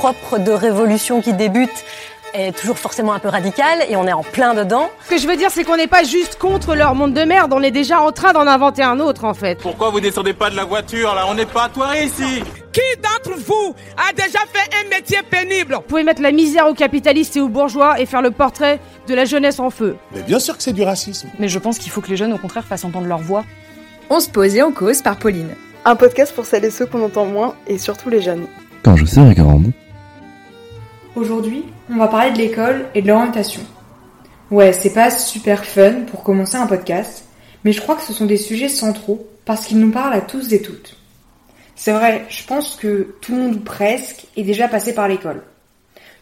propre de révolution qui débute est toujours forcément un peu radical et on est en plein dedans. Ce que je veux dire, c'est qu'on n'est pas juste contre leur monde de merde, on est déjà en train d'en inventer un autre en fait. Pourquoi vous descendez pas de la voiture là? On n'est pas à ici Qui d'entre vous a déjà fait un métier pénible? Vous pouvez mettre la misère aux capitalistes et aux bourgeois et faire le portrait de la jeunesse en feu. Mais bien sûr que c'est du racisme. Mais je pense qu'il faut que les jeunes au contraire fassent entendre leur voix. On se pose et on cause par Pauline. Un podcast pour celles et ceux qu'on entend moins et surtout les jeunes. Quand je serai grande. Aujourd'hui, on va parler de l'école et de l'orientation. Ouais, c'est pas super fun pour commencer un podcast, mais je crois que ce sont des sujets centraux parce qu'ils nous parlent à tous et toutes. C'est vrai, je pense que tout le monde ou presque est déjà passé par l'école.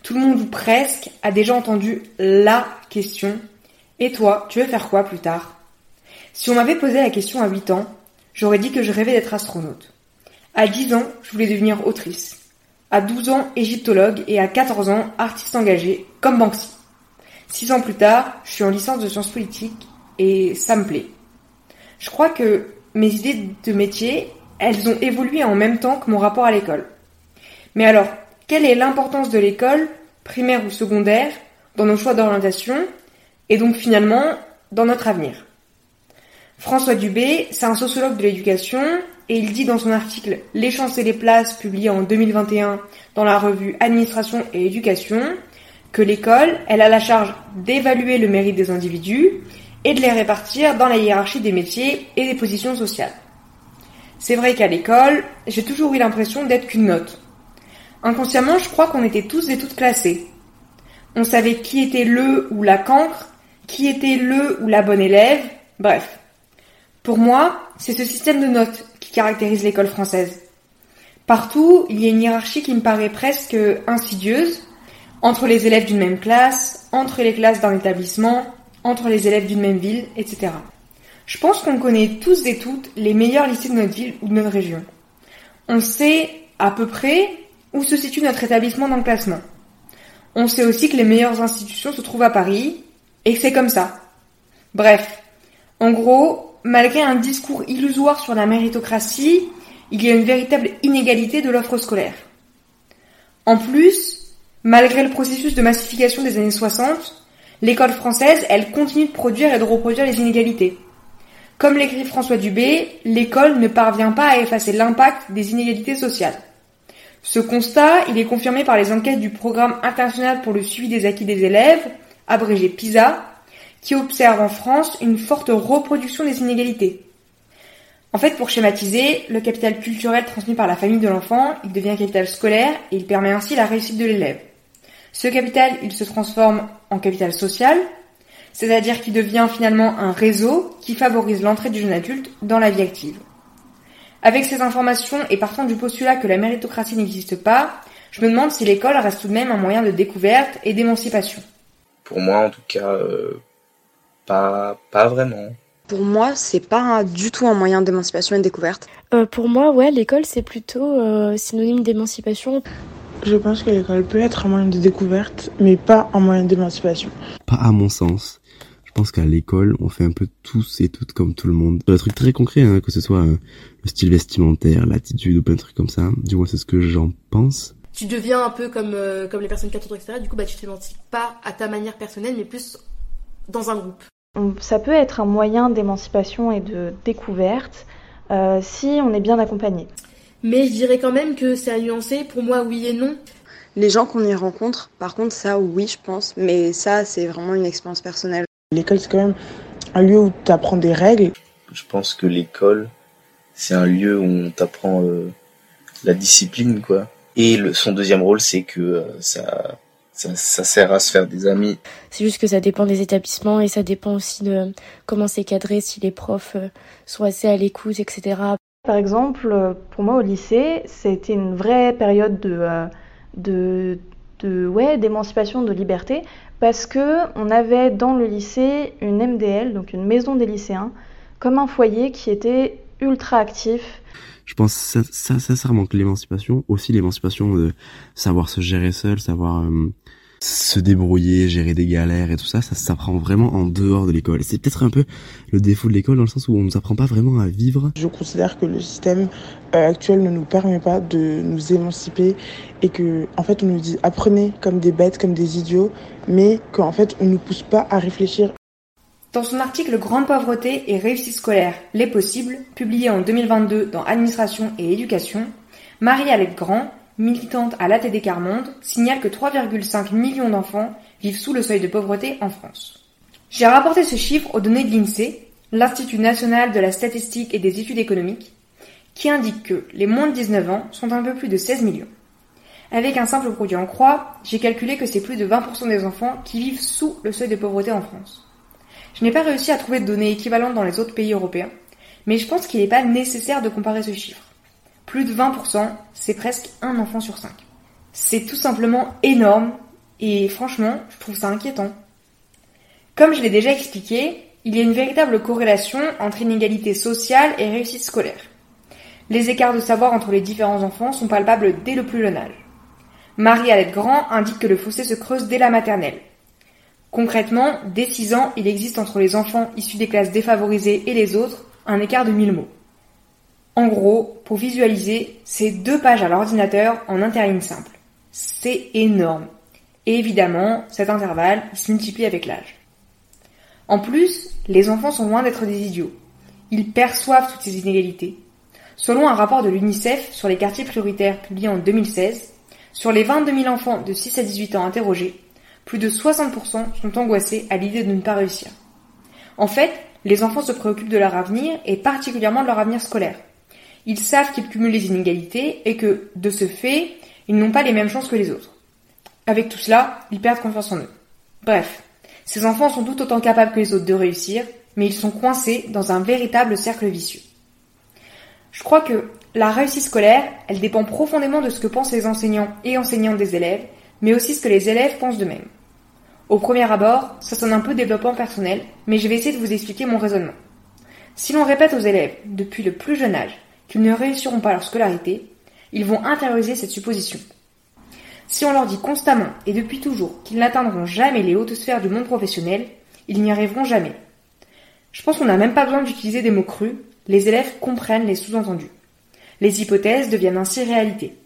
Tout le monde ou presque a déjà entendu LA question Et toi, tu veux faire quoi plus tard? Si on m'avait posé la question à 8 ans, j'aurais dit que je rêvais d'être astronaute. À 10 ans, je voulais devenir autrice à 12 ans égyptologue et à 14 ans artiste engagé, comme Banksy. Six ans plus tard, je suis en licence de sciences politiques et ça me plaît. Je crois que mes idées de métier, elles ont évolué en même temps que mon rapport à l'école. Mais alors, quelle est l'importance de l'école, primaire ou secondaire, dans nos choix d'orientation et donc finalement dans notre avenir? François Dubé, c'est un sociologue de l'éducation et il dit dans son article Les chances et les places publié en 2021 dans la revue Administration et Éducation que l'école, elle a la charge d'évaluer le mérite des individus et de les répartir dans la hiérarchie des métiers et des positions sociales. C'est vrai qu'à l'école, j'ai toujours eu l'impression d'être qu'une note. Inconsciemment, je crois qu'on était tous et toutes classés. On savait qui était le ou la cancre, qui était le ou la bonne élève, bref. Pour moi, c'est ce système de notes qui caractérise l'école française. Partout, il y a une hiérarchie qui me paraît presque insidieuse, entre les élèves d'une même classe, entre les classes d'un établissement, entre les élèves d'une même ville, etc. Je pense qu'on connaît tous et toutes les meilleurs lycées de notre ville ou de notre région. On sait à peu près où se situe notre établissement dans le classement. On sait aussi que les meilleures institutions se trouvent à Paris, et que c'est comme ça. Bref, en gros, malgré un discours illusoire sur la méritocratie, il y a une véritable inégalité de l'offre scolaire. En plus, malgré le processus de massification des années 60, l'école française, elle continue de produire et de reproduire les inégalités. Comme l'écrit François Dubé, l'école ne parvient pas à effacer l'impact des inégalités sociales. Ce constat, il est confirmé par les enquêtes du Programme international pour le suivi des acquis des élèves, abrégé PISA, qui observe en France une forte reproduction des inégalités. En fait, pour schématiser, le capital culturel transmis par la famille de l'enfant, il devient capital scolaire et il permet ainsi la réussite de l'élève. Ce capital, il se transforme en capital social, c'est-à-dire qu'il devient finalement un réseau qui favorise l'entrée du jeune adulte dans la vie active. Avec ces informations et partant du postulat que la méritocratie n'existe pas, je me demande si l'école reste tout de même un moyen de découverte et d'émancipation. Pour moi, en tout cas, euh, pas, pas vraiment. Pour moi, c'est pas du tout un moyen d'émancipation et de découverte. Euh, pour moi, ouais, l'école, c'est plutôt euh, synonyme d'émancipation. Je pense que l'école peut être un moyen de découverte, mais pas un moyen d'émancipation. Pas à mon sens. Je pense qu'à l'école, on fait un peu tous et toutes comme tout le monde. Un truc très concret, hein, que ce soit euh, le style vestimentaire, l'attitude ou plein de trucs comme ça. Du moins, c'est ce que j'en pense. Tu deviens un peu comme, comme les personnes qui etc. Du coup, bah, tu t'émancipes pas à ta manière personnelle, mais plus dans un groupe. Ça peut être un moyen d'émancipation et de découverte euh, si on est bien accompagné. Mais je dirais quand même que c'est à nuancer. Pour moi, oui et non. Les gens qu'on y rencontre, par contre, ça, oui, je pense. Mais ça, c'est vraiment une expérience personnelle. L'école, c'est quand même un lieu où tu apprends des règles. Je pense que l'école, c'est un lieu où on t'apprend euh, la discipline, quoi. Et le, son deuxième rôle, c'est que euh, ça ça, sert à se faire des amis. C'est juste que ça dépend des établissements et ça dépend aussi de comment c'est cadré, si les profs euh, sont assez à l'écoute, etc. Par exemple, pour moi au lycée, c'était une vraie période de, euh, de, de ouais, d'émancipation, de liberté, parce que on avait dans le lycée une MDL, donc une maison des lycéens, comme un foyer qui était ultra actif. Je pense ça, ça sincèrement que l'émancipation, aussi l'émancipation de savoir se gérer seul, savoir euh, se débrouiller, gérer des galères et tout ça, ça s'apprend vraiment en dehors de l'école. C'est peut-être un peu le défaut de l'école dans le sens où on nous apprend pas vraiment à vivre. Je considère que le système euh, actuel ne nous permet pas de nous émanciper et que en fait on nous dit apprenez comme des bêtes, comme des idiots, mais qu'en fait on nous pousse pas à réfléchir. Dans son article Grande pauvreté et réussite scolaire, les possibles, publié en 2022 dans Administration et Éducation, Marie-Alette Grand, militante à l'ATD Carmonde, signale que 3,5 millions d'enfants vivent sous le seuil de pauvreté en France. J'ai rapporté ce chiffre aux données de l'INSEE, l'Institut national de la statistique et des études économiques, qui indique que les moins de 19 ans sont un peu plus de 16 millions. Avec un simple produit en croix, j'ai calculé que c'est plus de 20% des enfants qui vivent sous le seuil de pauvreté en France. Je n'ai pas réussi à trouver de données équivalentes dans les autres pays européens, mais je pense qu'il n'est pas nécessaire de comparer ce chiffre. Plus de 20%, c'est presque un enfant sur cinq. C'est tout simplement énorme et franchement, je trouve ça inquiétant. Comme je l'ai déjà expliqué, il y a une véritable corrélation entre inégalité sociale et réussite scolaire. Les écarts de savoir entre les différents enfants sont palpables dès le plus jeune âge. Marie-Alette Grand indique que le fossé se creuse dès la maternelle. Concrètement, dès 6 ans, il existe entre les enfants issus des classes défavorisées et les autres un écart de 1000 mots. En gros, pour visualiser, c'est deux pages à l'ordinateur en interligne simple. C'est énorme. Et évidemment, cet intervalle se multiplie avec l'âge. En plus, les enfants sont loin d'être des idiots. Ils perçoivent toutes ces inégalités. Selon un rapport de l'UNICEF sur les quartiers prioritaires publié en 2016, sur les 22 000 enfants de 6 à 18 ans interrogés, plus de 60% sont angoissés à l'idée de ne pas réussir. En fait, les enfants se préoccupent de leur avenir et particulièrement de leur avenir scolaire. Ils savent qu'ils cumulent les inégalités et que, de ce fait, ils n'ont pas les mêmes chances que les autres. Avec tout cela, ils perdent confiance en eux. Bref, ces enfants sont tout autant capables que les autres de réussir, mais ils sont coincés dans un véritable cercle vicieux. Je crois que la réussite scolaire, elle dépend profondément de ce que pensent les enseignants et enseignantes des élèves, mais aussi ce que les élèves pensent d'eux-mêmes. Au premier abord, ça sonne un peu développement personnel, mais je vais essayer de vous expliquer mon raisonnement. Si l'on répète aux élèves, depuis le plus jeune âge, qu'ils ne réussiront pas leur scolarité, ils vont intérioriser cette supposition. Si on leur dit constamment et depuis toujours qu'ils n'atteindront jamais les hautes sphères du monde professionnel, ils n'y arriveront jamais. Je pense qu'on n'a même pas besoin d'utiliser des mots crus, les élèves comprennent les sous-entendus. Les hypothèses deviennent ainsi réalité.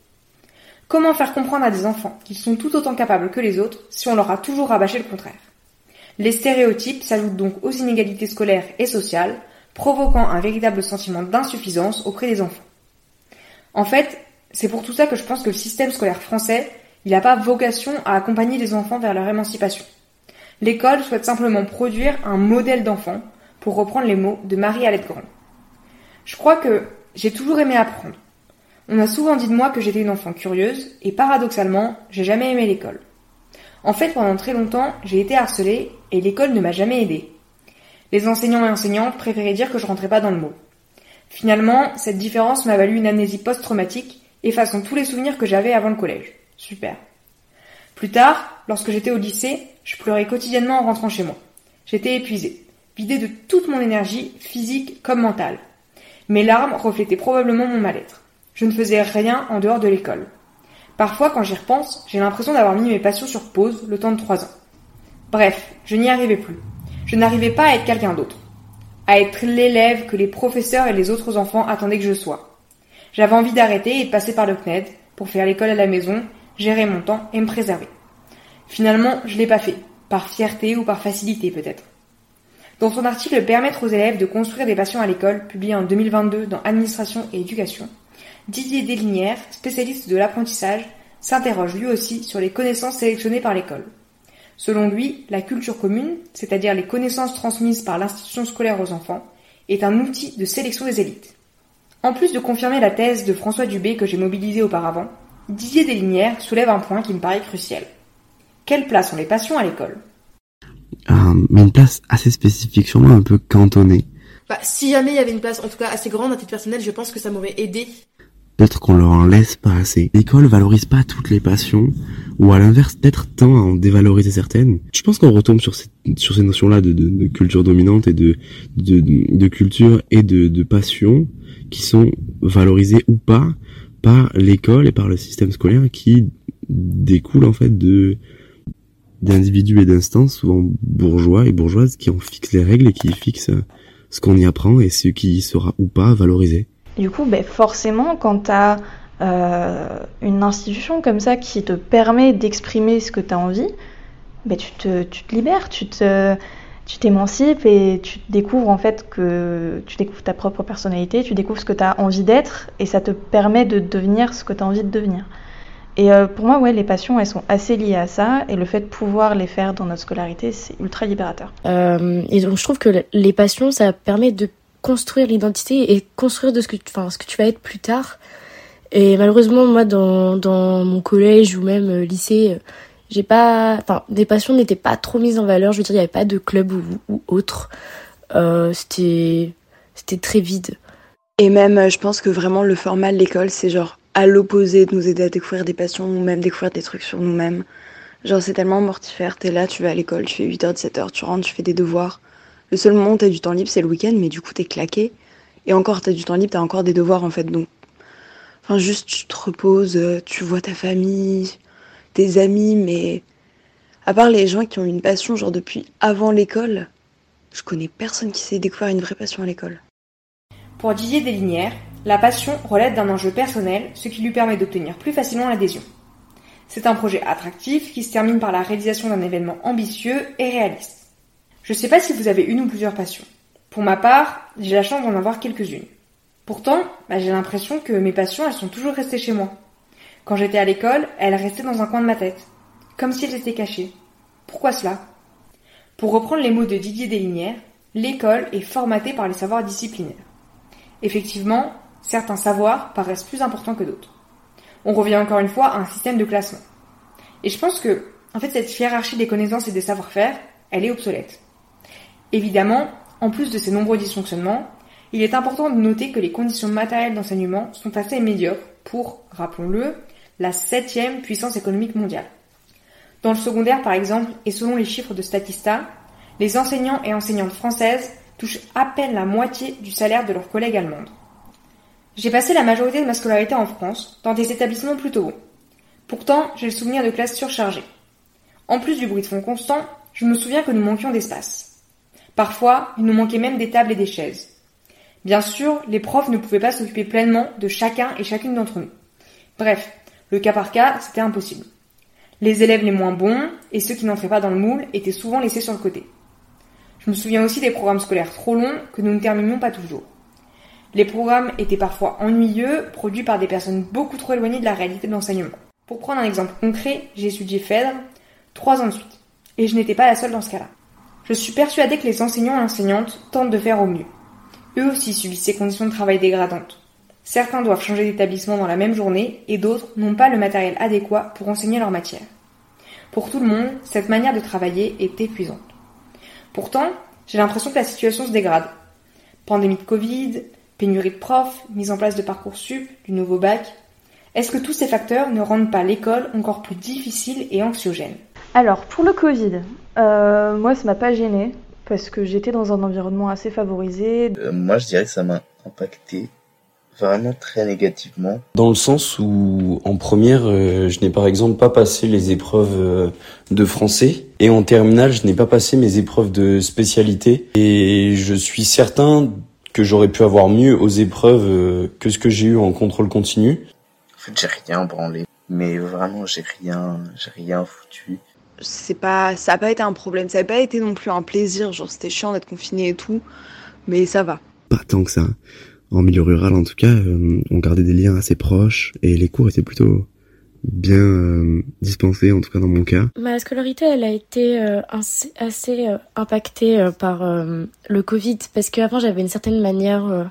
Comment faire comprendre à des enfants qu'ils sont tout autant capables que les autres si on leur a toujours rabâché le contraire? Les stéréotypes s'ajoutent donc aux inégalités scolaires et sociales, provoquant un véritable sentiment d'insuffisance auprès des enfants. En fait, c'est pour tout ça que je pense que le système scolaire français, il n'a pas vocation à accompagner les enfants vers leur émancipation. L'école souhaite simplement produire un modèle d'enfant, pour reprendre les mots de Marie-Alette Grand. Je crois que j'ai toujours aimé apprendre. On a souvent dit de moi que j'étais une enfant curieuse, et paradoxalement, j'ai jamais aimé l'école. En fait, pendant très longtemps, j'ai été harcelée, et l'école ne m'a jamais aidée. Les enseignants et enseignantes préféraient dire que je rentrais pas dans le mot. Finalement, cette différence m'a valu une amnésie post-traumatique, effaçant tous les souvenirs que j'avais avant le collège. Super. Plus tard, lorsque j'étais au lycée, je pleurais quotidiennement en rentrant chez moi. J'étais épuisée, vidée de toute mon énergie, physique comme mentale. Mes larmes reflétaient probablement mon mal-être. Je ne faisais rien en dehors de l'école. Parfois, quand j'y repense, j'ai l'impression d'avoir mis mes passions sur pause le temps de trois ans. Bref, je n'y arrivais plus. Je n'arrivais pas à être quelqu'un d'autre. À être l'élève que les professeurs et les autres enfants attendaient que je sois. J'avais envie d'arrêter et de passer par le CNED pour faire l'école à la maison, gérer mon temps et me préserver. Finalement, je l'ai pas fait. Par fierté ou par facilité peut-être. Dans son article Permettre aux élèves de construire des passions à l'école, publié en 2022 dans Administration et Éducation, Didier Delinière, spécialiste de l'apprentissage, s'interroge lui aussi sur les connaissances sélectionnées par l'école. Selon lui, la culture commune, c'est-à-dire les connaissances transmises par l'institution scolaire aux enfants, est un outil de sélection des élites. En plus de confirmer la thèse de François Dubé que j'ai mobilisée auparavant, Didier Delinière soulève un point qui me paraît crucial. Quelle place ont les passions à l'école? Euh, Mais une place assez spécifique, sûrement un peu cantonnée. Bah, si jamais il y avait une place, en tout cas assez grande à titre personnel, je pense que ça m'aurait aidé Peut-être qu'on leur en laisse pas assez. L'école valorise pas toutes les passions, ou à l'inverse, peut-être tend à en dévaloriser certaines. Je pense qu'on retombe sur, sur ces notions-là de, de, de, culture dominante et de, de, de culture et de, de passion qui sont valorisées ou pas par l'école et par le système scolaire qui découle en fait de d'individus et d'instances souvent bourgeois et bourgeoises qui en fixent les règles et qui fixent ce qu'on y apprend et ce qui sera ou pas valorisé. Du coup, ben, forcément, quand tu as euh, une institution comme ça qui te permet d'exprimer ce que tu as envie, ben, tu, te, libères, tu t'émancipes et tu découvres en fait que tu découvres ta propre personnalité, tu découvres ce que tu as envie d'être et ça te permet de devenir ce que tu as envie de devenir. Et euh, pour moi, ouais, les passions, elles sont assez liées à ça, et le fait de pouvoir les faire dans notre scolarité, c'est ultra libérateur. Euh, et donc, je trouve que les passions, ça permet de construire l'identité et construire de ce que, enfin, ce que tu vas être plus tard. Et malheureusement, moi, dans, dans mon collège ou même euh, lycée, j'ai pas, enfin, des passions n'étaient pas trop mises en valeur. Je veux dire, il n'y avait pas de club ou, ou autre. Euh, c'était, c'était très vide. Et même, je pense que vraiment le format de l'école, c'est genre à l'opposé de nous aider à découvrir des passions ou même découvrir des trucs sur nous-mêmes. Genre, c'est tellement mortifère. T'es là, tu vas à l'école, tu fais 8h, 17h, tu rentres, tu fais des devoirs. Le seul moment où t'as du temps libre, c'est le week-end, mais du coup, t'es claqué. Et encore, t'as du temps libre, t'as encore des devoirs en fait. Donc, enfin, juste, tu te reposes, tu vois ta famille, tes amis, mais à part les gens qui ont une passion, genre depuis avant l'école, je connais personne qui s'est découvert une vraie passion à l'école. Pour Didier Deslignières, la passion relève d'un enjeu personnel, ce qui lui permet d'obtenir plus facilement l'adhésion. C'est un projet attractif qui se termine par la réalisation d'un événement ambitieux et réaliste. Je ne sais pas si vous avez une ou plusieurs passions. Pour ma part, j'ai la chance d'en avoir quelques-unes. Pourtant, bah, j'ai l'impression que mes passions, elles sont toujours restées chez moi. Quand j'étais à l'école, elles restaient dans un coin de ma tête, comme si elles étaient cachées. Pourquoi cela? Pour reprendre les mots de Didier Deslignières, l'école est formatée par les savoirs disciplinaires. Effectivement, certains savoirs paraissent plus importants que d'autres. On revient encore une fois à un système de classement. Et je pense que, en fait, cette hiérarchie des connaissances et des savoir-faire, elle est obsolète. Évidemment, en plus de ces nombreux dysfonctionnements, il est important de noter que les conditions matérielles d'enseignement sont assez médiocres pour, rappelons-le, la septième puissance économique mondiale. Dans le secondaire, par exemple, et selon les chiffres de Statista, les enseignants et enseignantes françaises touchent à peine la moitié du salaire de leurs collègues allemandes. J'ai passé la majorité de ma scolarité en France, dans des établissements plutôt bons. Pourtant, j'ai le souvenir de classes surchargées. En plus du bruit de fond constant, je me souviens que nous manquions d'espace. Parfois, il nous manquait même des tables et des chaises. Bien sûr, les profs ne pouvaient pas s'occuper pleinement de chacun et chacune d'entre nous. Bref, le cas par cas, c'était impossible. Les élèves les moins bons et ceux qui n'entraient pas dans le moule étaient souvent laissés sur le côté. Je me souviens aussi des programmes scolaires trop longs que nous ne terminions pas toujours. Les programmes étaient parfois ennuyeux, produits par des personnes beaucoup trop éloignées de la réalité de l'enseignement. Pour prendre un exemple concret, j'ai étudié Phèdre trois ans de suite. Et je n'étais pas la seule dans ce cas-là. Je suis persuadée que les enseignants et enseignantes tentent de faire au mieux. Eux aussi subissent ces conditions de travail dégradantes. Certains doivent changer d'établissement dans la même journée et d'autres n'ont pas le matériel adéquat pour enseigner leur matière. Pour tout le monde, cette manière de travailler est épuisante. Pourtant, j'ai l'impression que la situation se dégrade. Pandémie de Covid, pénurie de profs, mise en place de parcours sup, du nouveau bac. Est-ce que tous ces facteurs ne rendent pas l'école encore plus difficile et anxiogène? Alors, pour le Covid, euh, moi, ça m'a pas gêné parce que j'étais dans un environnement assez favorisé. Euh, moi, je dirais que ça m'a impacté vraiment très négativement. Dans le sens où en première, euh, je n'ai par exemple pas passé les épreuves euh, de français et en terminale, je n'ai pas passé mes épreuves de spécialité et je suis certain que j'aurais pu avoir mieux aux épreuves euh, que ce que j'ai eu en contrôle continu. En fait, j'ai rien branlé, mais vraiment j'ai rien, j'ai rien foutu. C'est pas, ça a pas été un problème, ça a pas été non plus un plaisir, genre c'était chiant d'être confiné et tout, mais ça va. Pas tant que ça. En milieu rural en tout cas, euh, on gardait des liens assez proches et les cours étaient plutôt bien euh, dispensés, en tout cas dans mon cas. Ma scolarité, elle a été euh, assez, impactée par le Covid. Parce qu'avant j'avais une certaine manière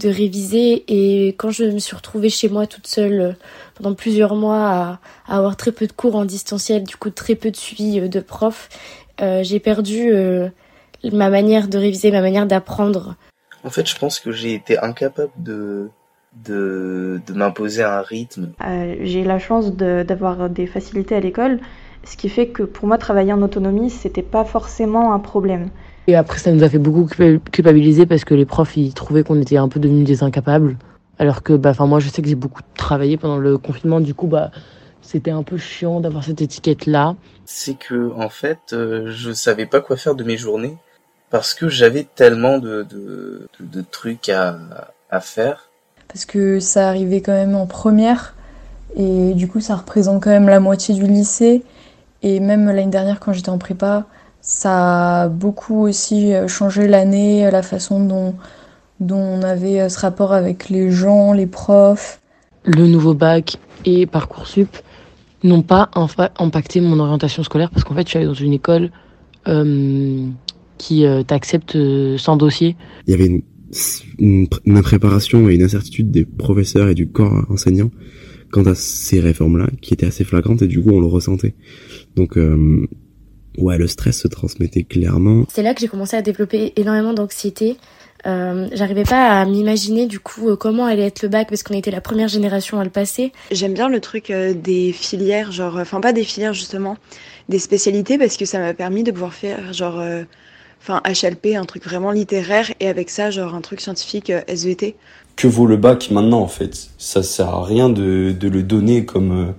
de réviser et quand je me suis retrouvée chez moi toute seule pendant plusieurs mois à, à, avoir très peu de cours en distanciel, du coup très peu de suivi de profs, j'ai perdu ma manière de réviser, ma manière d'apprendre. En fait, je pense que j'ai été incapable de de, de m'imposer un rythme. Euh, j'ai la chance d'avoir des facilités à l'école, ce qui fait que pour moi, travailler en autonomie, c'était pas forcément un problème. Et après, ça nous a fait beaucoup culpabiliser parce que les profs, ils trouvaient qu'on était un peu devenus des incapables. Alors que, bah, moi, je sais que j'ai beaucoup travaillé pendant le confinement, du coup, bah, c'était un peu chiant d'avoir cette étiquette-là. C'est que en fait, euh, je savais pas quoi faire de mes journées parce que j'avais tellement de, de, de, trucs à, à faire. Parce que ça arrivait quand même en première et du coup ça représente quand même la moitié du lycée et même l'année dernière quand j'étais en prépa, ça a beaucoup aussi changé l'année, la façon dont, dont on avait ce rapport avec les gens, les profs. Le nouveau bac et Parcoursup n'ont pas impacté mon orientation scolaire parce qu'en fait je suis allée dans une école euh, qui euh, t'accepte euh, sans dossier. Il y avait une, une, une, impréparation et une incertitude des professeurs et du corps enseignant quant à ces réformes-là qui étaient assez flagrantes et du coup on le ressentait. Donc euh, ouais, le stress se transmettait clairement. C'est là que j'ai commencé à développer énormément d'anxiété. Euh, j'arrivais pas à m'imaginer du coup euh, comment allait être le bac parce qu'on était la première génération à le passer. J'aime bien le truc euh, des filières, genre, enfin pas des filières justement, des spécialités parce que ça m'a permis de pouvoir faire genre, enfin HLP, un truc vraiment littéraire et avec ça genre un truc scientifique SVT. Que vaut le bac maintenant en fait? Ça sert à rien de, de le donner comme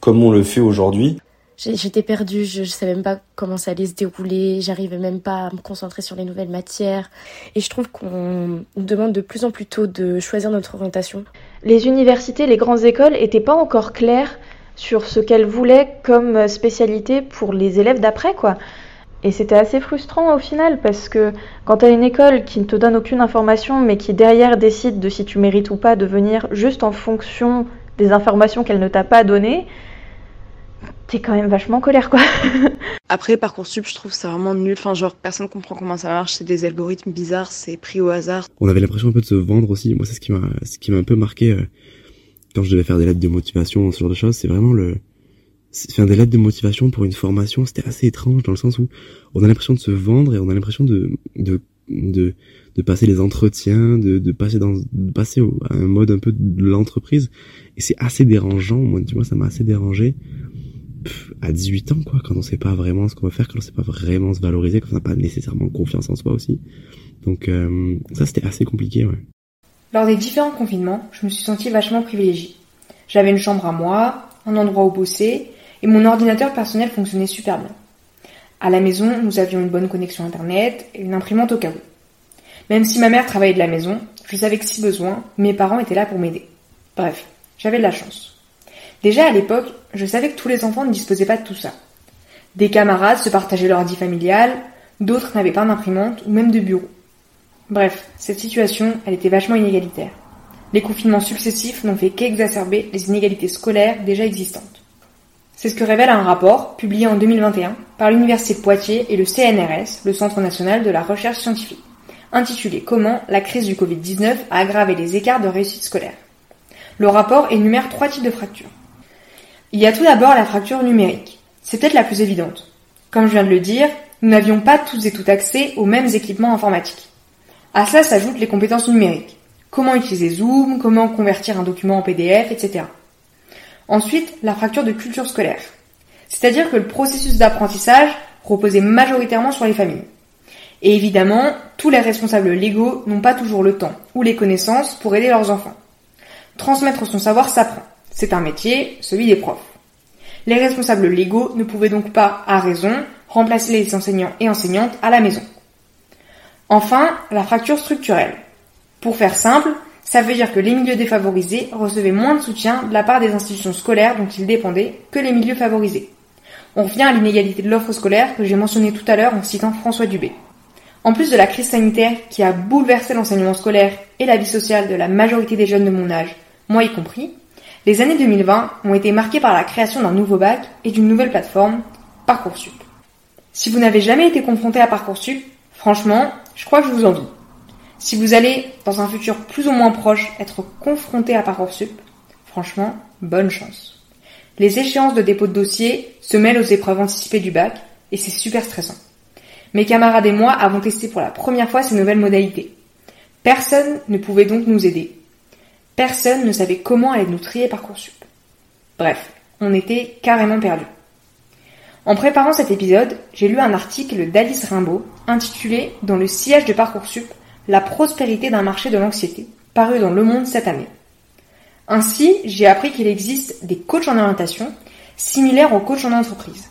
comme on le fait aujourd'hui. J'étais perdue, je, je savais même pas comment ça allait se dérouler, j'arrivais même pas à me concentrer sur les nouvelles matières. Et je trouve qu'on demande de plus en plus tôt de choisir notre orientation. Les universités, les grandes écoles étaient pas encore claires sur ce qu'elles voulaient comme spécialité pour les élèves d'après, quoi. Et c'était assez frustrant au final parce que quand tu as une école qui ne te donne aucune information mais qui derrière décide de si tu mérites ou pas de venir juste en fonction des informations qu'elle ne t'a pas données, t'es quand même vachement en colère quoi. Après Parcoursup, je trouve ça vraiment nul. Enfin genre personne comprend comment ça marche, c'est des algorithmes bizarres, c'est pris au hasard. On avait l'impression un peu de se vendre aussi. Moi c'est ce qui m'a ce qui m'a un peu marqué euh, quand je devais faire des lettres de motivation, ce genre de choses, c'est vraiment le faire des lettres de motivation pour une formation, c'était assez étrange dans le sens où on a l'impression de se vendre et on a l'impression de de de de passer les entretiens, de, de passer dans de passer au, à un mode un peu de l'entreprise et c'est assez dérangeant. Moi, tu vois, ça m'a assez dérangé à 18 ans, quoi, quand on sait pas vraiment ce qu'on veut faire, quand on sait pas vraiment se valoriser, quand on n'a pas nécessairement confiance en soi aussi. Donc euh, ça, c'était assez compliqué, ouais. Lors des différents confinements, je me suis sentie vachement privilégiée. J'avais une chambre à moi, un endroit où bosser, et mon ordinateur personnel fonctionnait super bien. À la maison, nous avions une bonne connexion internet et une imprimante au cas où. Même si ma mère travaillait de la maison, je savais que si besoin, mes parents étaient là pour m'aider. Bref, j'avais de la chance. Déjà à l'époque, je savais que tous les enfants ne disposaient pas de tout ça. Des camarades se partageaient leur vie familiale, d'autres n'avaient pas d'imprimante ou même de bureau. Bref, cette situation, elle était vachement inégalitaire. Les confinements successifs n'ont fait qu'exacerber les inégalités scolaires déjà existantes. C'est ce que révèle un rapport publié en 2021 par l'Université de Poitiers et le CNRS, le Centre national de la recherche scientifique, intitulé Comment la crise du Covid-19 a aggravé les écarts de réussite scolaire. Le rapport énumère trois types de fractures. Il y a tout d'abord la fracture numérique. C'est peut-être la plus évidente. Comme je viens de le dire, nous n'avions pas tous et toutes accès aux mêmes équipements informatiques. À cela s'ajoutent les compétences numériques. Comment utiliser Zoom, comment convertir un document en PDF, etc. Ensuite, la fracture de culture scolaire. C'est-à-dire que le processus d'apprentissage reposait majoritairement sur les familles. Et évidemment, tous les responsables légaux n'ont pas toujours le temps ou les connaissances pour aider leurs enfants. Transmettre son savoir s'apprend. C'est un métier, celui des profs. Les responsables légaux ne pouvaient donc pas, à raison, remplacer les enseignants et enseignantes à la maison. Enfin, la fracture structurelle. Pour faire simple, ça veut dire que les milieux défavorisés recevaient moins de soutien de la part des institutions scolaires dont ils dépendaient que les milieux favorisés. On revient à l'inégalité de l'offre scolaire que j'ai mentionnée tout à l'heure en citant François Dubé. En plus de la crise sanitaire qui a bouleversé l'enseignement scolaire et la vie sociale de la majorité des jeunes de mon âge, moi y compris, les années 2020 ont été marquées par la création d'un nouveau bac et d'une nouvelle plateforme, Parcoursup. Si vous n'avez jamais été confronté à Parcoursup, franchement, je crois que je vous envie. Si vous allez, dans un futur plus ou moins proche, être confronté à Parcoursup, franchement, bonne chance. Les échéances de dépôt de dossier se mêlent aux épreuves anticipées du bac, et c'est super stressant. Mes camarades et moi avons testé pour la première fois ces nouvelles modalités. Personne ne pouvait donc nous aider. Personne ne savait comment aller nous trier Parcoursup. Bref, on était carrément perdus. En préparant cet épisode, j'ai lu un article d'Alice Rimbaud intitulé Dans le sillage de Parcoursup, la prospérité d'un marché de l'anxiété, paru dans Le Monde cette année. Ainsi, j'ai appris qu'il existe des coachs en orientation similaire au coach en entreprise.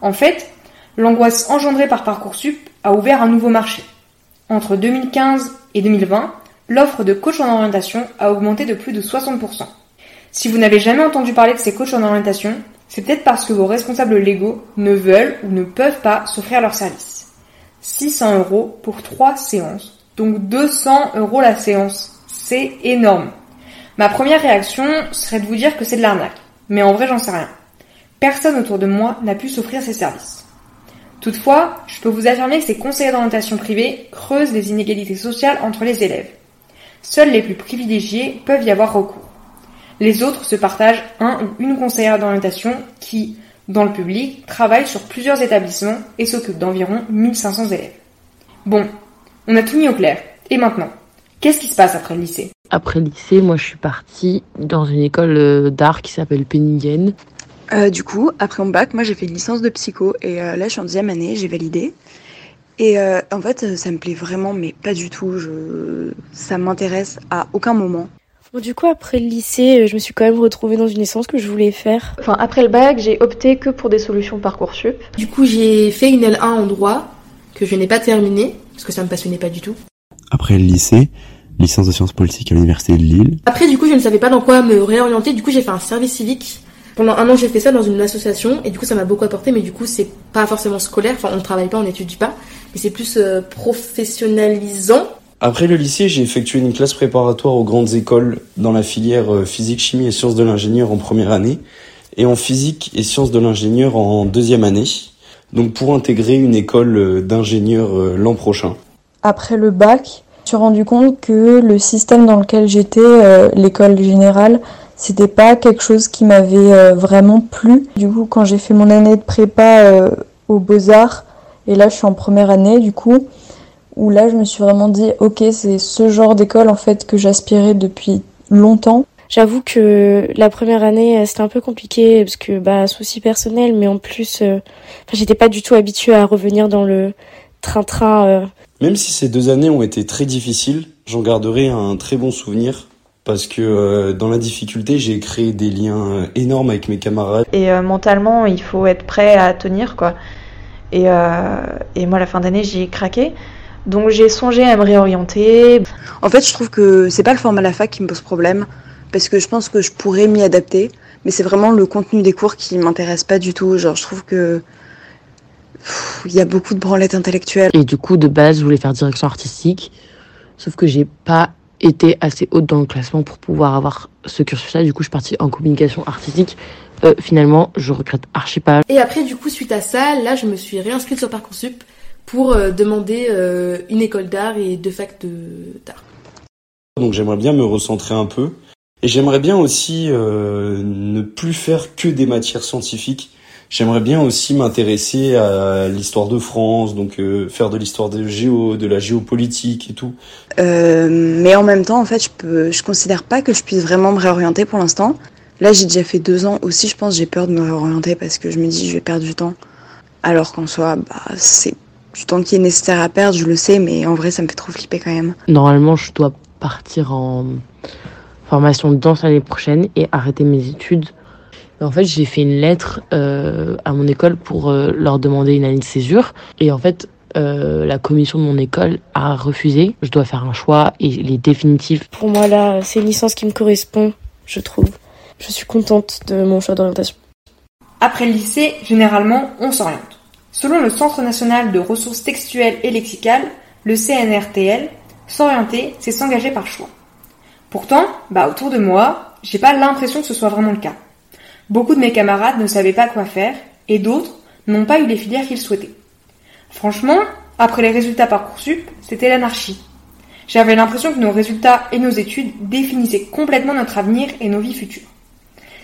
En fait, l'angoisse engendrée par Parcoursup a ouvert un nouveau marché. Entre 2015 et 2020, l'offre de coach en orientation a augmenté de plus de 60%. Si vous n'avez jamais entendu parler de ces coachs en orientation, c'est peut-être parce que vos responsables légaux ne veulent ou ne peuvent pas s'offrir leur service. 600 euros pour 3 séances, donc 200 euros la séance. C'est énorme. Ma première réaction serait de vous dire que c'est de l'arnaque, mais en vrai j'en sais rien. Personne autour de moi n'a pu s'offrir ces services. Toutefois, je peux vous affirmer que ces conseillers d'orientation privés creusent les inégalités sociales entre les élèves. Seuls les plus privilégiés peuvent y avoir recours. Les autres se partagent un ou une conseillère d'orientation qui, dans le public, travaille sur plusieurs établissements et s'occupe d'environ 1500 élèves. Bon, on a tout mis au clair. Et maintenant Qu'est-ce qui se passe après le lycée? Après le lycée, moi je suis partie dans une école euh, d'art qui s'appelle Penningen. Euh, du coup, après mon bac, moi j'ai fait une licence de psycho et euh, là je suis en deuxième année, j'ai validé. Et euh, en fait, ça me plaît vraiment, mais pas du tout. Je... Ça m'intéresse à aucun moment. Bon, du coup, après le lycée, je me suis quand même retrouvée dans une licence que je voulais faire. Enfin, après le bac, j'ai opté que pour des solutions Parcoursup. Du coup, j'ai fait une L1 en droit que je n'ai pas terminée parce que ça me passionnait pas du tout. Après le lycée, licence de sciences politiques à l'université de Lille. Après, du coup, je ne savais pas dans quoi me réorienter. Du coup, j'ai fait un service civique. Pendant un an, j'ai fait ça dans une association et du coup, ça m'a beaucoup apporté. Mais du coup, c'est pas forcément scolaire. Enfin, on ne travaille pas, on n'étudie pas. Mais c'est plus euh, professionnalisant. Après le lycée, j'ai effectué une classe préparatoire aux grandes écoles dans la filière euh, physique, chimie et sciences de l'ingénieur en première année et en physique et sciences de l'ingénieur en deuxième année. Donc pour intégrer une école euh, d'ingénieur l'an prochain. Après le bac, suis rendu compte que le système dans lequel j'étais, euh, l'école générale, c'était pas quelque chose qui m'avait euh, vraiment plu? Du coup, quand j'ai fait mon année de prépa euh, aux Beaux-Arts, et là je suis en première année du coup, où là je me suis vraiment dit, ok, c'est ce genre d'école en fait que j'aspirais depuis longtemps. J'avoue que la première année, c'était un peu compliqué parce que bah souci personnel, mais en plus, j'étais pas du tout habituée à revenir dans le train-train. Même si ces deux années ont été très difficiles, j'en garderai un très bon souvenir parce que euh, dans la difficulté, j'ai créé des liens euh, énormes avec mes camarades. Et euh, mentalement, il faut être prêt à tenir, quoi. Et, euh, et moi, la fin d'année, j'ai craqué. Donc j'ai songé à me réorienter. En fait, je trouve que c'est pas le format à la fac qui me pose problème, parce que je pense que je pourrais m'y adapter, mais c'est vraiment le contenu des cours qui m'intéresse pas du tout. Genre, je trouve que il y a beaucoup de branlettes intellectuelles. Et du coup, de base, je voulais faire direction artistique, sauf que j'ai pas été assez haute dans le classement pour pouvoir avoir ce cursus-là. Du coup, je suis partie en communication artistique. Euh, finalement, je regrette archi pas. Et après, du coup, suite à ça, là, je me suis réinscrite sur Parcoursup pour euh, demander euh, une école d'art et deux facs de- d'art. Donc j'aimerais bien me recentrer un peu. Et j'aimerais bien aussi euh, ne plus faire que des matières scientifiques. J'aimerais bien aussi m'intéresser à l'histoire de France, donc euh, faire de l'histoire de géo, de la géopolitique et tout. Euh, mais en même temps, en fait, je peux, je considère pas que je puisse vraiment me réorienter pour l'instant. Là, j'ai déjà fait deux ans aussi. Je pense j'ai peur de me réorienter parce que je me dis je vais perdre du temps. Alors qu'en soi, bah, c'est du temps qui est nécessaire à perdre, je le sais, mais en vrai, ça me fait trop flipper quand même. Normalement, je dois partir en formation de danse l'année prochaine et arrêter mes études. Et en fait, j'ai fait une lettre euh, à mon école pour euh, leur demander une année de césure. Et en fait, euh, la commission de mon école a refusé. Je dois faire un choix et il est définitif. Pour moi, là, c'est une licence qui me correspond, je trouve. Je suis contente de mon choix d'orientation. Après le lycée, généralement, on s'oriente. Selon le Centre national de ressources textuelles et lexicales, le CNRTL, s'orienter, c'est s'engager par choix. Pourtant, bah autour de moi, j'ai pas l'impression que ce soit vraiment le cas. Beaucoup de mes camarades ne savaient pas quoi faire et d'autres n'ont pas eu les filières qu'ils souhaitaient. Franchement, après les résultats Parcoursup, c'était l'anarchie. J'avais l'impression que nos résultats et nos études définissaient complètement notre avenir et nos vies futures.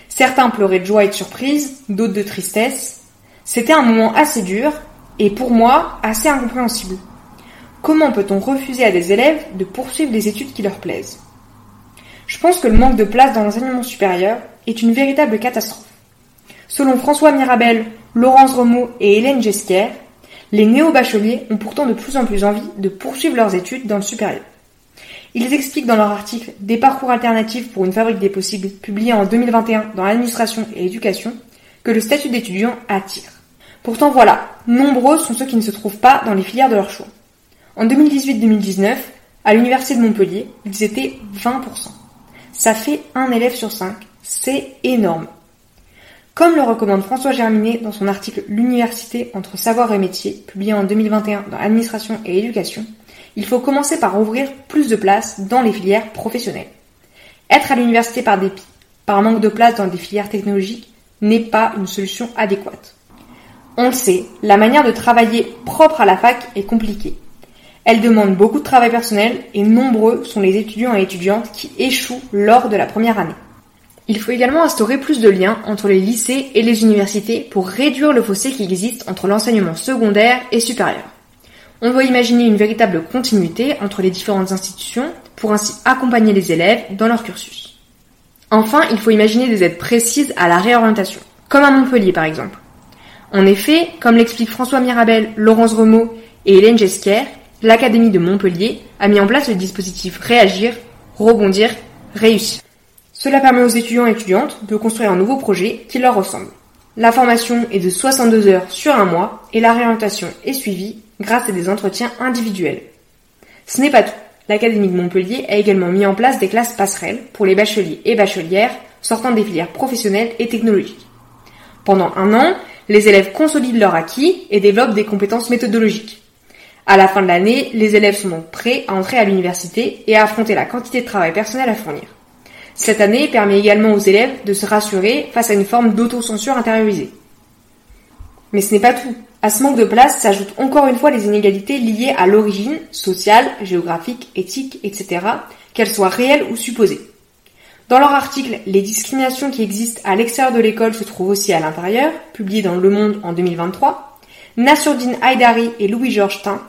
Certains pleuraient de joie et de surprise, d'autres de tristesse. C'était un moment assez dur et pour moi assez incompréhensible. Comment peut-on refuser à des élèves de poursuivre des études qui leur plaisent? Je pense que le manque de place dans l'enseignement supérieur est une véritable catastrophe. Selon François Mirabel, Laurence Romeau et Hélène Gesquière, les néo-bacheliers ont pourtant de plus en plus envie de poursuivre leurs études dans le supérieur. Ils expliquent dans leur article Des parcours alternatifs pour une fabrique des possibles, publié en 2021 dans l'administration et l'éducation, que le statut d'étudiant attire. Pourtant voilà, nombreux sont ceux qui ne se trouvent pas dans les filières de leur choix. En 2018-2019, à l'université de Montpellier, ils étaient 20%. Ça fait un élève sur cinq. C'est énorme. Comme le recommande François Germinet dans son article L'université entre savoir et métier, publié en 2021 dans Administration et Éducation, il faut commencer par ouvrir plus de places dans les filières professionnelles. Être à l'université par dépit, par manque de place dans des filières technologiques, n'est pas une solution adéquate. On le sait, la manière de travailler propre à la fac est compliquée. Elle demande beaucoup de travail personnel et nombreux sont les étudiants et étudiantes qui échouent lors de la première année. Il faut également instaurer plus de liens entre les lycées et les universités pour réduire le fossé qui existe entre l'enseignement secondaire et supérieur. On doit imaginer une véritable continuité entre les différentes institutions pour ainsi accompagner les élèves dans leur cursus. Enfin, il faut imaginer des aides précises à la réorientation, comme à Montpellier par exemple. En effet, comme l'expliquent François Mirabel, Laurence Remo et Hélène Gesquer, l'Académie de Montpellier a mis en place le dispositif Réagir, Rebondir, Réussir. Cela permet aux étudiants et étudiantes de construire un nouveau projet qui leur ressemble. La formation est de 62 heures sur un mois et la réorientation est suivie grâce à des entretiens individuels. Ce n'est pas tout. L'Académie de Montpellier a également mis en place des classes passerelles pour les bacheliers et bachelières sortant des filières professionnelles et technologiques. Pendant un an, les élèves consolident leur acquis et développent des compétences méthodologiques. À la fin de l'année, les élèves sont donc prêts à entrer à l'université et à affronter la quantité de travail personnel à fournir. Cette année permet également aux élèves de se rassurer face à une forme d'autocensure intériorisée. Mais ce n'est pas tout. À ce manque de place s'ajoutent encore une fois les inégalités liées à l'origine, sociale, géographique, éthique, etc., qu'elles soient réelles ou supposées. Dans leur article Les discriminations qui existent à l'extérieur de l'école se trouvent aussi à l'intérieur, publié dans Le Monde en 2023, Nasruddin Haidari et Louis-Georges Tain,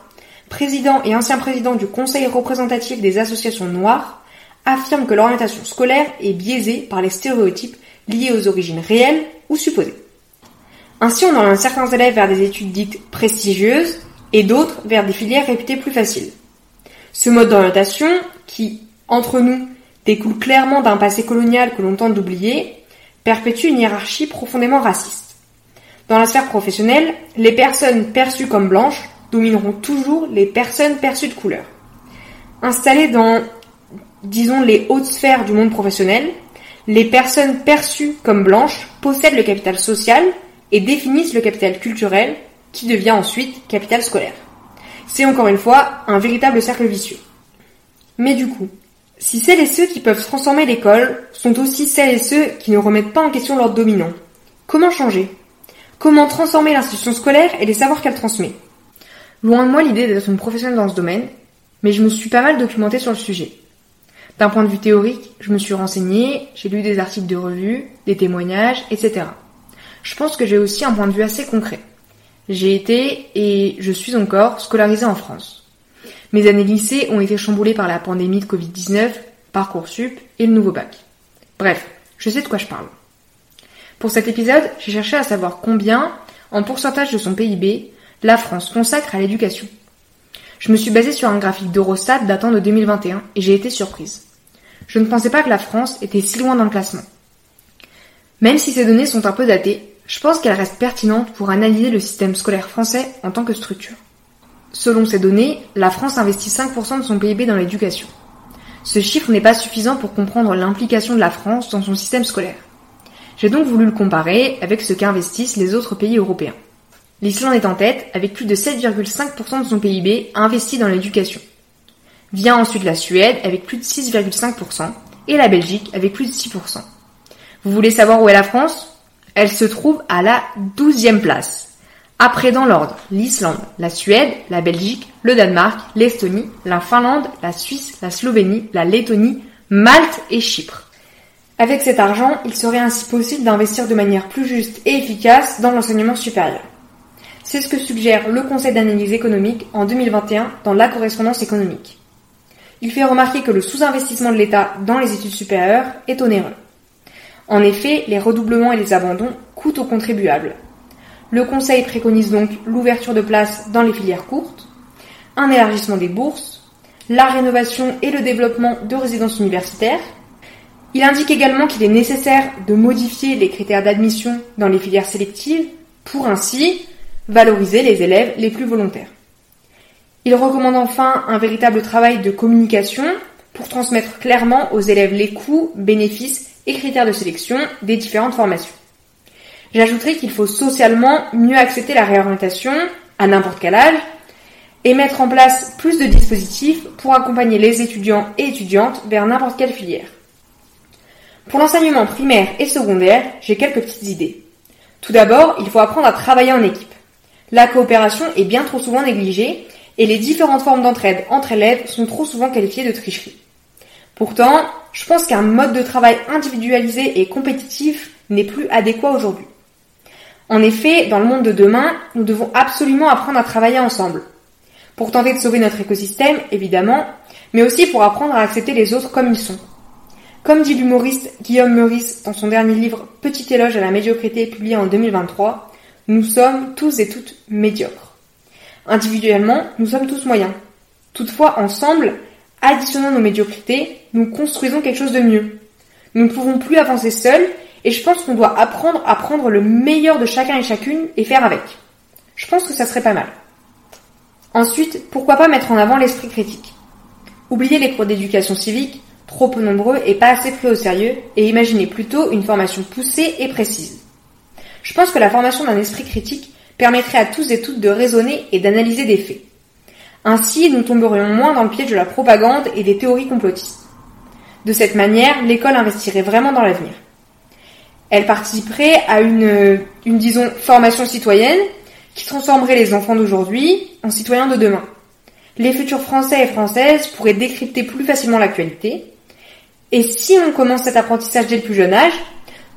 président et ancien président du Conseil représentatif des associations noires, affirme que l'orientation scolaire est biaisée par les stéréotypes liés aux origines réelles ou supposées. Ainsi, on oriente certains élèves vers des études dites prestigieuses et d'autres vers des filières réputées plus faciles. Ce mode d'orientation, qui, entre nous, découle clairement d'un passé colonial que l'on tente d'oublier, perpétue une hiérarchie profondément raciste. Dans la sphère professionnelle, les personnes perçues comme blanches domineront toujours les personnes perçues de couleur. Installées dans disons les hautes sphères du monde professionnel, les personnes perçues comme blanches possèdent le capital social et définissent le capital culturel qui devient ensuite capital scolaire. C'est encore une fois un véritable cercle vicieux. Mais du coup, si celles et ceux qui peuvent transformer l'école sont aussi celles et ceux qui ne remettent pas en question l'ordre dominant, comment changer? Comment transformer l'institution scolaire et les savoirs qu'elle transmet? Loin de moi l'idée d'être une professionnelle dans ce domaine, mais je me suis pas mal documentée sur le sujet. D'un point de vue théorique, je me suis renseignée, j'ai lu des articles de revue, des témoignages, etc. Je pense que j'ai aussi un point de vue assez concret. J'ai été, et je suis encore, scolarisée en France. Mes années lycée ont été chamboulées par la pandémie de Covid-19, Parcoursup et le nouveau bac. Bref, je sais de quoi je parle. Pour cet épisode, j'ai cherché à savoir combien, en pourcentage de son PIB, la France consacre à l'éducation. Je me suis basée sur un graphique d'Eurostat datant de 2021 et j'ai été surprise. Je ne pensais pas que la France était si loin dans le classement. Même si ces données sont un peu datées, je pense qu'elles restent pertinentes pour analyser le système scolaire français en tant que structure. Selon ces données, la France investit 5% de son PIB dans l'éducation. Ce chiffre n'est pas suffisant pour comprendre l'implication de la France dans son système scolaire. J'ai donc voulu le comparer avec ce qu'investissent les autres pays européens. L'Islande est en tête avec plus de 7,5% de son PIB investi dans l'éducation. Vient ensuite la Suède avec plus de 6,5% et la Belgique avec plus de 6%. Vous voulez savoir où est la France? Elle se trouve à la 12e place. Après dans l'ordre, l'Islande, la Suède, la Belgique, le Danemark, l'Estonie, la Finlande, la Suisse, la Slovénie, la Lettonie, Malte et Chypre. Avec cet argent, il serait ainsi possible d'investir de manière plus juste et efficace dans l'enseignement supérieur. C'est ce que suggère le Conseil d'analyse économique en 2021 dans la correspondance économique. Il fait remarquer que le sous-investissement de l'État dans les études supérieures est onéreux. En effet, les redoublements et les abandons coûtent aux contribuables. Le Conseil préconise donc l'ouverture de places dans les filières courtes, un élargissement des bourses, la rénovation et le développement de résidences universitaires, Il indique également qu'il est nécessaire de modifier les critères d'admission dans les filières sélectives pour ainsi valoriser les élèves les plus volontaires. Il recommande enfin un véritable travail de communication pour transmettre clairement aux élèves les coûts, bénéfices et critères de sélection des différentes formations. J'ajouterai qu'il faut socialement mieux accepter la réorientation à n'importe quel âge et mettre en place plus de dispositifs pour accompagner les étudiants et étudiantes vers n'importe quelle filière. Pour l'enseignement primaire et secondaire, j'ai quelques petites idées. Tout d'abord, il faut apprendre à travailler en équipe. La coopération est bien trop souvent négligée et les différentes formes d'entraide entre élèves sont trop souvent qualifiées de tricherie. Pourtant, je pense qu'un mode de travail individualisé et compétitif n'est plus adéquat aujourd'hui. En effet, dans le monde de demain, nous devons absolument apprendre à travailler ensemble. Pour tenter de sauver notre écosystème, évidemment, mais aussi pour apprendre à accepter les autres comme ils sont. Comme dit l'humoriste Guillaume Meurice dans son dernier livre Petit éloge à la médiocrité publié en 2023, nous sommes tous et toutes médiocres. Individuellement, nous sommes tous moyens. Toutefois, ensemble, additionnant nos médiocrités, nous construisons quelque chose de mieux. Nous ne pouvons plus avancer seuls et je pense qu'on doit apprendre à prendre le meilleur de chacun et chacune et faire avec. Je pense que ça serait pas mal. Ensuite, pourquoi pas mettre en avant l'esprit critique? Oubliez les cours d'éducation civique, trop peu nombreux et pas assez pris au sérieux, et imaginez plutôt une formation poussée et précise. Je pense que la formation d'un esprit critique permettrait à tous et toutes de raisonner et d'analyser des faits. Ainsi, nous tomberions moins dans le piège de la propagande et des théories complotistes. De cette manière, l'école investirait vraiment dans l'avenir. Elle participerait à une, disons, formation citoyenne qui transformerait les enfants d'aujourd'hui en citoyens de demain. Les futurs Français et Françaises pourraient décrypter plus facilement l'actualité. Et si on commence cet apprentissage dès le plus jeune âge,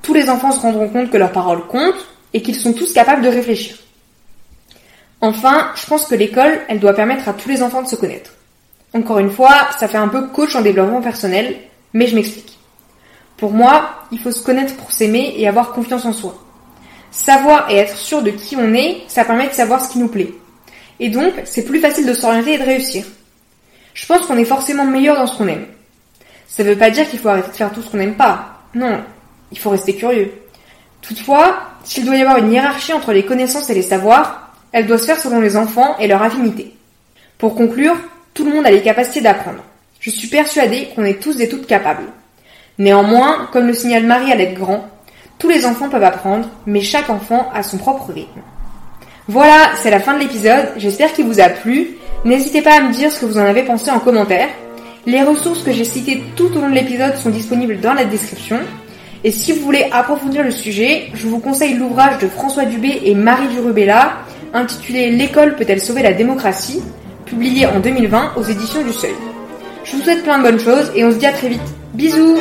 tous les enfants se rendront compte que leurs paroles comptent et qu'ils sont tous capables de réfléchir. Enfin, je pense que l'école, elle doit permettre à tous les enfants de se connaître. Encore une fois, ça fait un peu coach en développement personnel, mais je m'explique. Pour moi, il faut se connaître pour s'aimer et avoir confiance en soi. Savoir et être sûr de qui on est, ça permet de savoir ce qui nous plaît. Et donc, c'est plus facile de s'orienter et de réussir. Je pense qu'on est forcément meilleur dans ce qu'on aime. Ça ne veut pas dire qu'il faut arrêter de faire tout ce qu'on n'aime pas. Non, il faut rester curieux. Toutefois, s'il doit y avoir une hiérarchie entre les connaissances et les savoirs, elle doit se faire selon les enfants et leur affinité. Pour conclure, tout le monde a les capacités d'apprendre. Je suis persuadée qu'on est tous et toutes capables. Néanmoins, comme le signale Marie-Alette Grand, tous les enfants peuvent apprendre, mais chaque enfant a son propre rythme. Voilà, c'est la fin de l'épisode, j'espère qu'il vous a plu. N'hésitez pas à me dire ce que vous en avez pensé en commentaire. Les ressources que j'ai citées tout au long de l'épisode sont disponibles dans la description. Et si vous voulez approfondir le sujet, je vous conseille l'ouvrage de François Dubé et Marie Durubella, intitulé L'école peut-elle sauver la démocratie, publié en 2020 aux éditions du Seuil. Je vous souhaite plein de bonnes choses et on se dit à très vite. Bisous